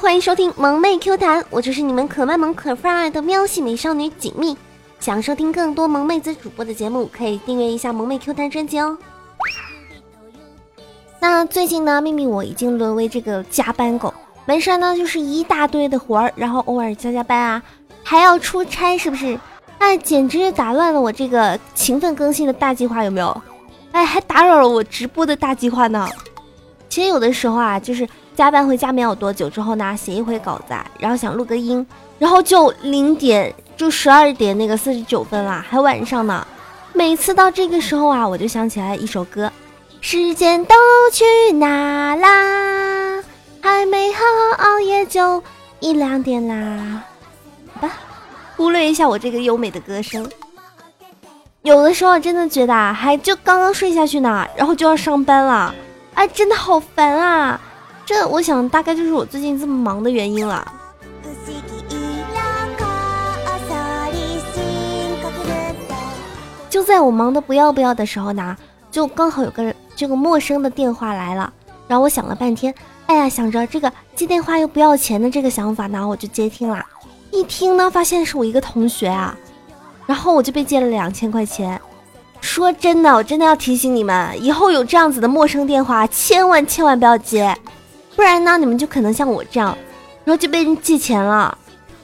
欢迎收听萌妹 Q 弹，我就是你们可卖萌可爱的喵系美少女锦觅。想收听更多萌妹子主播的节目，可以订阅一下萌妹 Q 弹专辑哦。那最近呢，秘密我已经沦为这个加班狗，没事呢就是一大堆的活儿，然后偶尔加加班啊，还要出差，是不是？哎，简直打乱了我这个勤奋更新的大计划，有没有？哎，还打扰了我直播的大计划呢。其实有的时候啊，就是加班回家没有多久之后呢，写一回稿子，然后想录个音，然后就零点。就十二点那个四十九分啦，还晚上呢。每次到这个时候啊，我就想起来一首歌：时间都去哪啦？还没好好熬夜就一两点啦。好吧，忽略一下我这个优美的歌声。有的时候真的觉得啊，还就刚刚睡下去呢，然后就要上班了，哎，真的好烦啊！这我想大概就是我最近这么忙的原因了。就在我忙得不要不要的时候呢，就刚好有个这个陌生的电话来了，然后我想了半天，哎呀，想着这个接电话又不要钱的这个想法呢，我就接听了。一听呢，发现是我一个同学啊，然后我就被借了两千块钱。说真的，我真的要提醒你们，以后有这样子的陌生电话，千万千万不要接，不然呢，你们就可能像我这样，然后就被人借钱了，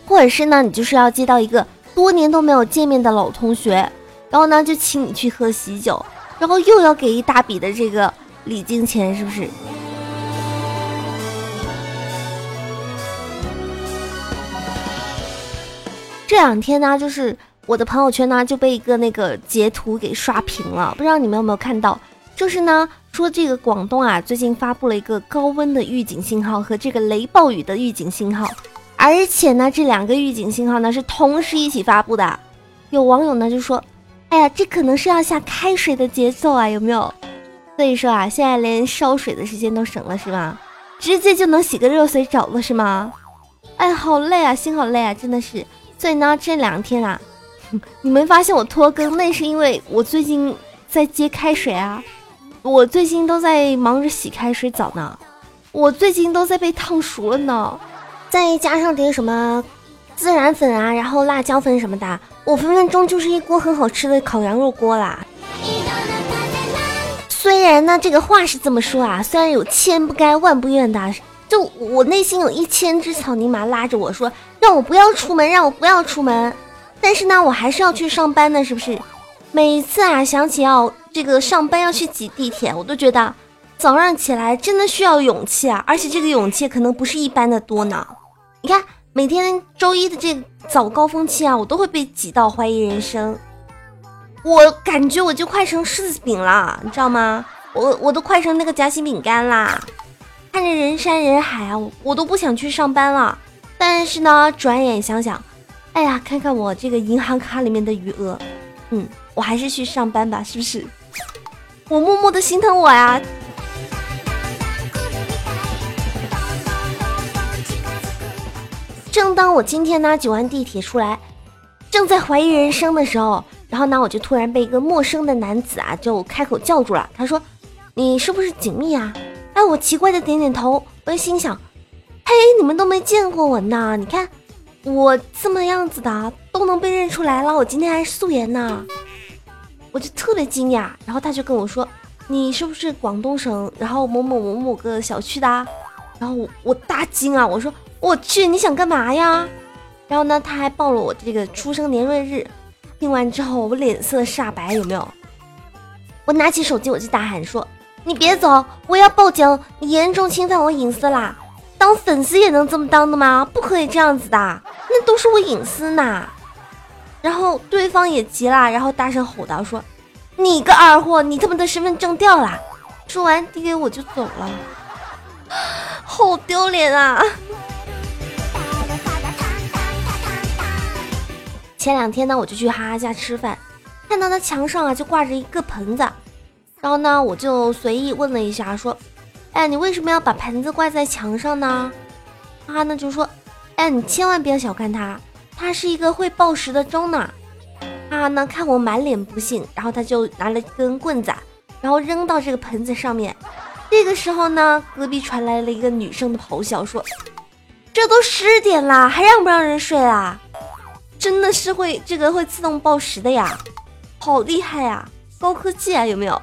或者是呢，你就是要接到一个多年都没有见面的老同学。然后呢，就请你去喝喜酒，然后又要给一大笔的这个礼金钱，是不是？这两天呢，就是我的朋友圈呢就被一个那个截图给刷屏了，不知道你们有没有看到？就是呢，说这个广东啊最近发布了一个高温的预警信号和这个雷暴雨的预警信号，而且呢，这两个预警信号呢是同时一起发布的。有网友呢就说。哎呀，这可能是要下开水的节奏啊，有没有？所以说啊，现在连烧水的时间都省了，是吧？直接就能洗个热水澡了，是吗？哎，好累啊，心好累啊，真的是。所以呢，这两天啊，你没发现我拖更，那是因为我最近在接开水啊，我最近都在忙着洗开水澡呢，我最近都在被烫熟了呢，再加上点什么。孜然粉啊，然后辣椒粉什么的，我分分钟就是一锅很好吃的烤羊肉锅啦。虽然呢，这个话是这么说啊，虽然有千不该万不愿的，就我内心有一千只草泥马拉着我说，让我不要出门，让我不要出门。但是呢，我还是要去上班的，是不是？每次啊，想起要这个上班要去挤地铁，我都觉得早上起来真的需要勇气啊，而且这个勇气可能不是一般的多呢。你看。每天周一的这早高峰期啊，我都会被挤到怀疑人生。我感觉我就快成柿子饼了，你知道吗？我我都快成那个夹心饼干啦。看着人山人海啊，我都不想去上班了。但是呢，转眼想想，哎呀，看看我这个银行卡里面的余额，嗯，我还是去上班吧，是不是？我默默的心疼我呀。正当我今天呢挤完地铁出来，正在怀疑人生的时候，然后呢我就突然被一个陌生的男子啊就开口叫住了。他说：“你是不是锦觅啊？”哎，我奇怪的点点头。我就心想：“嘿，你们都没见过我呢，你看我这么样子的都能被认出来了。我今天还素颜呢。”我就特别惊讶。然后他就跟我说：“你是不是广东省然后某某某某个小区的？”然后我我大惊啊，我说。我去，你想干嘛呀？然后呢，他还报了我这个出生年月日。听完之后，我脸色煞白，有没有？我拿起手机，我就大喊说：“你别走，我要报警！你严重侵犯我隐私啦！当粉丝也能这么当的吗？不可以这样子的，那都是我隐私呐！”然后对方也急了，然后大声吼道：“说你个二货，你他妈的身份证掉了！”说完递给我就走了，好丢脸啊！前两天呢，我就去哈哈家吃饭，看到他墙上啊就挂着一个盆子，然后呢，我就随意问了一下，说：“哎，你为什么要把盆子挂在墙上呢？”哈哈呢就说：“哎，你千万不要小看它，它是一个会报时的钟呢。”啊呢看我满脸不信，然后他就拿了一根棍子，然后扔到这个盆子上面。这个时候呢，隔壁传来了一个女生的咆哮，说：“这都十点啦，还让不让人睡啦？真的是会这个会自动报时的呀，好厉害呀，高科技啊，有没有？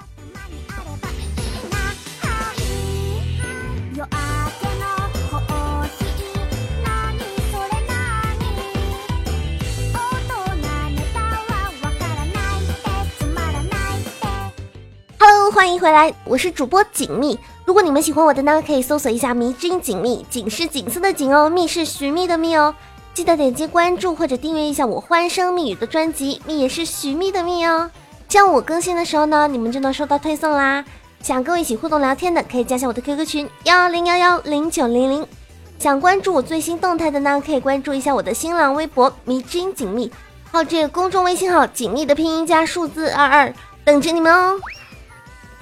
欢迎回来，我是主播锦觅。如果你们喜欢我的呢，可以搜索一下“迷之音锦觅”，锦是锦色的锦哦，蜜是寻觅的蜜哦。记得点击关注或者订阅一下我欢声蜜语的专辑，蜜也是寻觅的蜜哦。这样我更新的时候呢，你们就能收到推送啦。想跟我一起互动聊天的，可以加下我的 QQ 群幺零幺幺零九零零。想关注我最新动态的呢，可以关注一下我的新浪微博“迷之音锦觅”，还有这个公众微信号“锦觅”的拼音加数字二二，等着你们哦。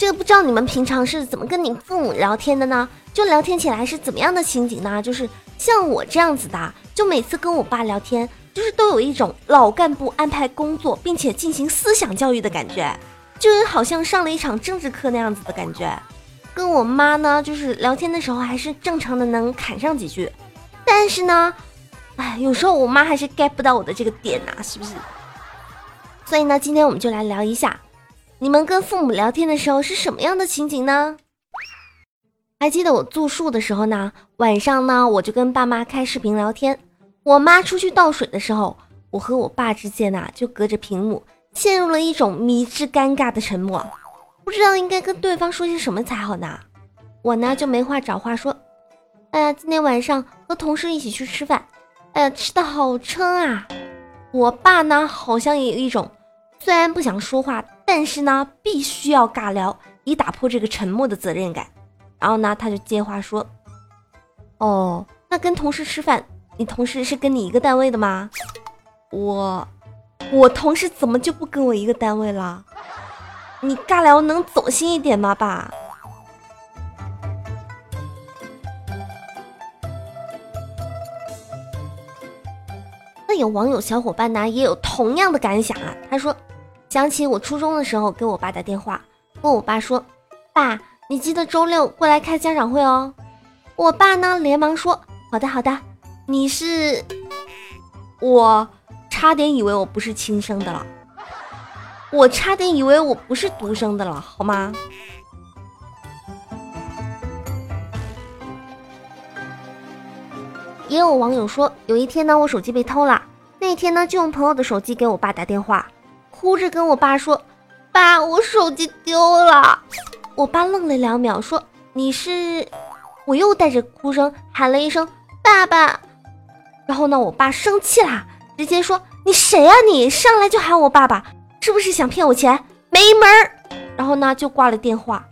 这个不知道你们平常是怎么跟你父母聊天的呢？就聊天起来是怎么样的情景呢？就是像我这样子的，就每次跟我爸聊天，就是都有一种老干部安排工作，并且进行思想教育的感觉，就是好像上了一场政治课那样子的感觉。跟我妈呢，就是聊天的时候还是正常的能侃上几句，但是呢，哎，有时候我妈还是 get 不到我的这个点呐，是不是？所以呢，今天我们就来聊一下。你们跟父母聊天的时候是什么样的情景呢？还记得我住宿的时候呢，晚上呢我就跟爸妈开视频聊天。我妈出去倒水的时候，我和我爸之间呐就隔着屏幕陷入了一种迷之尴尬的沉默，不知道应该跟对方说些什么才好呢。我呢就没话找话说，哎呀，今天晚上和同事一起去吃饭，哎呀，吃的好撑啊。我爸呢好像也有一种。虽然不想说话，但是呢，必须要尬聊，以打破这个沉默的责任感。然后呢，他就接话说：“哦，那跟同事吃饭，你同事是跟你一个单位的吗？我，我同事怎么就不跟我一个单位了？你尬聊能走心一点吗，爸？”那有网友小伙伴呢，也有同样的感想啊，他说。想起我初中的时候，给我爸打电话，跟我爸说：“爸，你记得周六过来开家长会哦。”我爸呢，连忙说：“好的，好的。”你是？我差点以为我不是亲生的了，我差点以为我不是独生的了，好吗？也有网友说，有一天呢，我手机被偷了，那天呢，就用朋友的手机给我爸打电话。哭着跟我爸说：“爸，我手机丢了。”我爸愣了两秒，说：“你是？”我又带着哭声喊了一声：“爸爸。”然后呢，我爸生气啦，直接说：“你谁呀？你上来就喊我爸爸，是不是想骗我钱？没门儿！”然后呢，就挂了电话。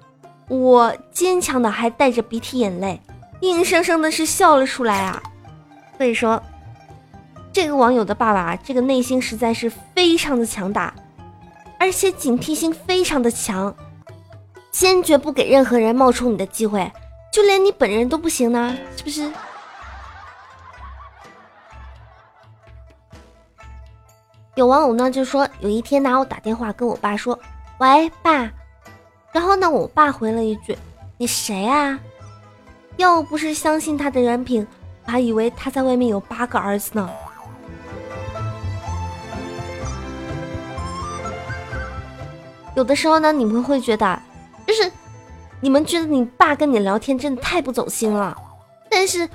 我坚强的还带着鼻涕眼泪，硬生生的是笑了出来啊。所以说。这个网友的爸爸，这个内心实在是非常的强大，而且警惕性非常的强，坚决不给任何人冒充你的机会，就连你本人都不行呢，是不是？有网友呢就说，有一天呢，我打电话跟我爸说：“喂，爸。”然后呢，我爸回了一句：“你谁啊？”要不是相信他的人品，我还以为他在外面有八个儿子呢。有的时候呢，你们会觉得，就是你们觉得你爸跟你聊天真的太不走心了。但是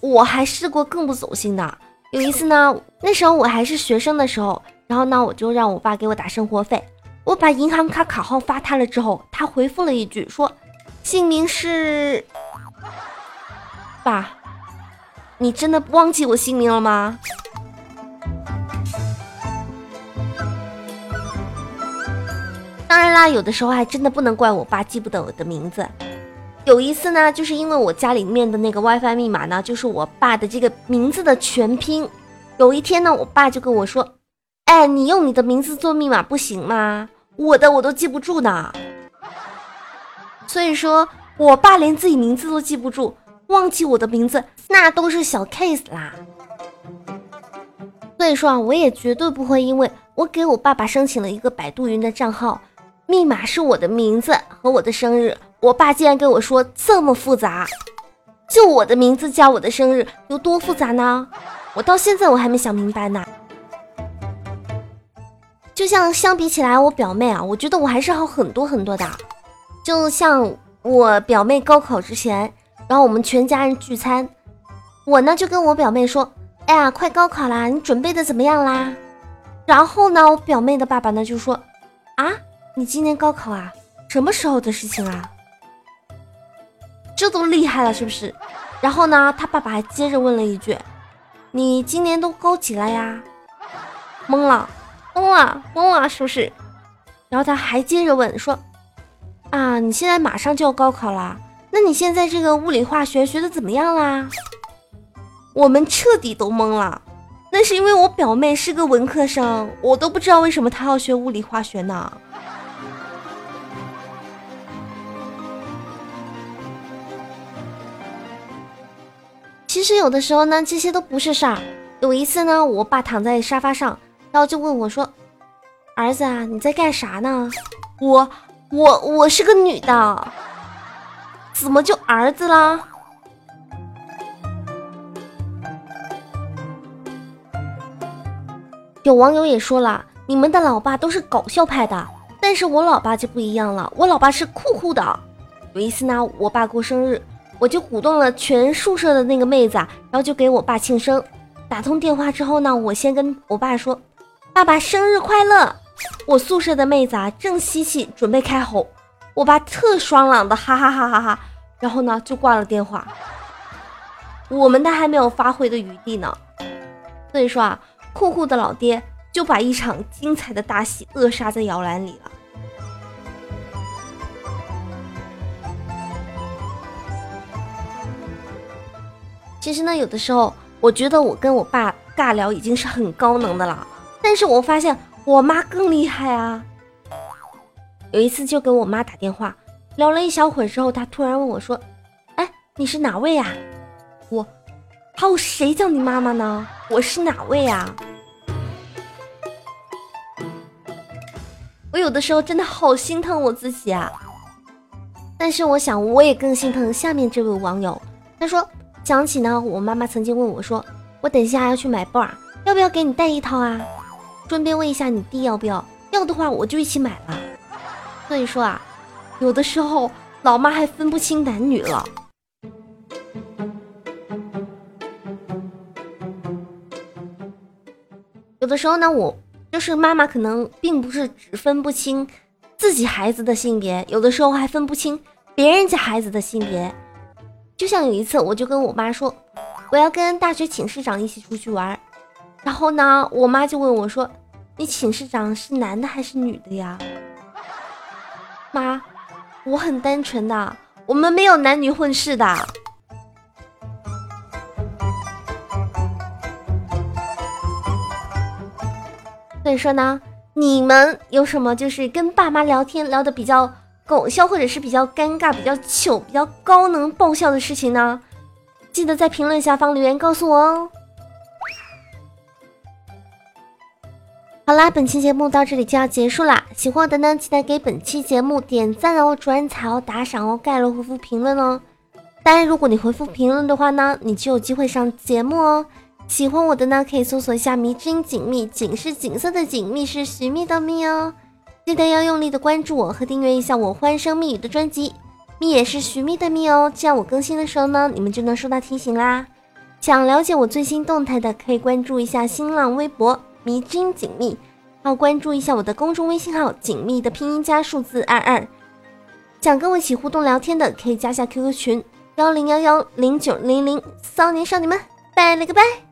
我还试过更不走心的。有一次呢，那时候我还是学生的时候，然后呢，我就让我爸给我打生活费。我把银行卡卡号发他了之后，他回复了一句说：“姓名是爸，你真的忘记我姓名了吗？”当然啦，有的时候还真的不能怪我爸记不得我的名字。有一次呢，就是因为我家里面的那个 WiFi 密码呢，就是我爸的这个名字的全拼。有一天呢，我爸就跟我说：“哎，你用你的名字做密码不行吗？我的我都记不住呢。”所以说，我爸连自己名字都记不住，忘记我的名字那都是小 case 啦。所以说啊，我也绝对不会因为我给我爸爸申请了一个百度云的账号。密码是我的名字和我的生日，我爸竟然跟我说这么复杂，就我的名字加我的生日，有多复杂呢？我到现在我还没想明白呢。就像相比起来，我表妹啊，我觉得我还是好很多很多的。就像我表妹高考之前，然后我们全家人聚餐，我呢就跟我表妹说：“哎呀，快高考啦，你准备的怎么样啦？”然后呢，我表妹的爸爸呢就说：“啊，你今年高考啊？什么时候的事情啊？这都厉害了是不是？”然后呢，他爸爸还接着问了一句：“你今年都高几了呀？”懵了，懵了，懵了，是不是？然后他还接着问说：“啊，你现在马上就要高考了，那你现在这个物理化学学的怎么样啦？”我们彻底都懵了。那是因为我表妹是个文科生，我都不知道为什么她要学物理化学呢。其实有的时候呢，这些都不是事儿。有一次呢，我爸躺在沙发上，然后就问我说：“儿子啊，你在干啥呢？”我我我是个女的，怎么就儿子啦？有网友也说了，你们的老爸都是搞笑派的，但是我老爸就不一样了，我老爸是酷酷的。有一次呢，我爸过生日。我就鼓动了全宿舍的那个妹子啊，然后就给我爸庆生。打通电话之后呢，我先跟我爸说：“爸爸生日快乐！”我宿舍的妹子啊正吸气准备开吼，我爸特爽朗的哈哈哈哈哈，然后呢就挂了电话。我们的还没有发挥的余地呢，所以说啊，酷酷的老爹就把一场精彩的大戏扼杀在摇篮里了。其实呢，有的时候我觉得我跟我爸尬聊已经是很高能的了，但是我发现我妈更厉害啊。有一次就给我妈打电话，聊了一小会儿之后，她突然问我说：“哎，你是哪位呀？”我，还有谁叫你妈妈呢？我是哪位呀？我有的时候真的好心疼我自己啊，但是我想我也更心疼下面这位网友，他说。想起呢，我妈妈曾经问我说：“我等一下要去买包啊，要不要给你带一套啊？顺便问一下你弟要不要？要的话我就一起买了。”所以说啊，有的时候老妈还分不清男女了。有的时候呢，我就是妈妈可能并不是只分不清自己孩子的性别，有的时候还分不清别人家孩子的性别。就像有一次，我就跟我妈说，我要跟大学寝室长一起出去玩，然后呢，我妈就问我说：“你寝室长是男的还是女的呀？”妈，我很单纯的，我们没有男女混世的。所以说呢，你们有什么就是跟爸妈聊天聊的比较？搞笑或者是比较尴尬、比较糗、比较高能爆笑的事情呢？记得在评论下方留言告诉我哦。好啦，本期节目到这里就要结束啦。喜欢我的呢，记得给本期节目点赞哦、转采哦、打赏哦、盖楼回复评论哦。当然，如果你回复评论的话呢，你就有机会上节目哦。喜欢我的呢，可以搜索一下“迷之音锦觅”，锦是锦色的锦，觅是寻觅的觅哦。记得要用力的关注我和订阅一下我欢声蜜语的专辑，蜜也是寻觅的蜜哦，这样我更新的时候呢，你们就能收到提醒啦。想了解我最新动态的，可以关注一下新浪微博迷津锦觅，还有关注一下我的公众微信号锦觅的拼音加数字二二。想跟我一起互动聊天的，可以加下 QQ 群幺零幺幺零九零零，骚年少女们，拜了个拜。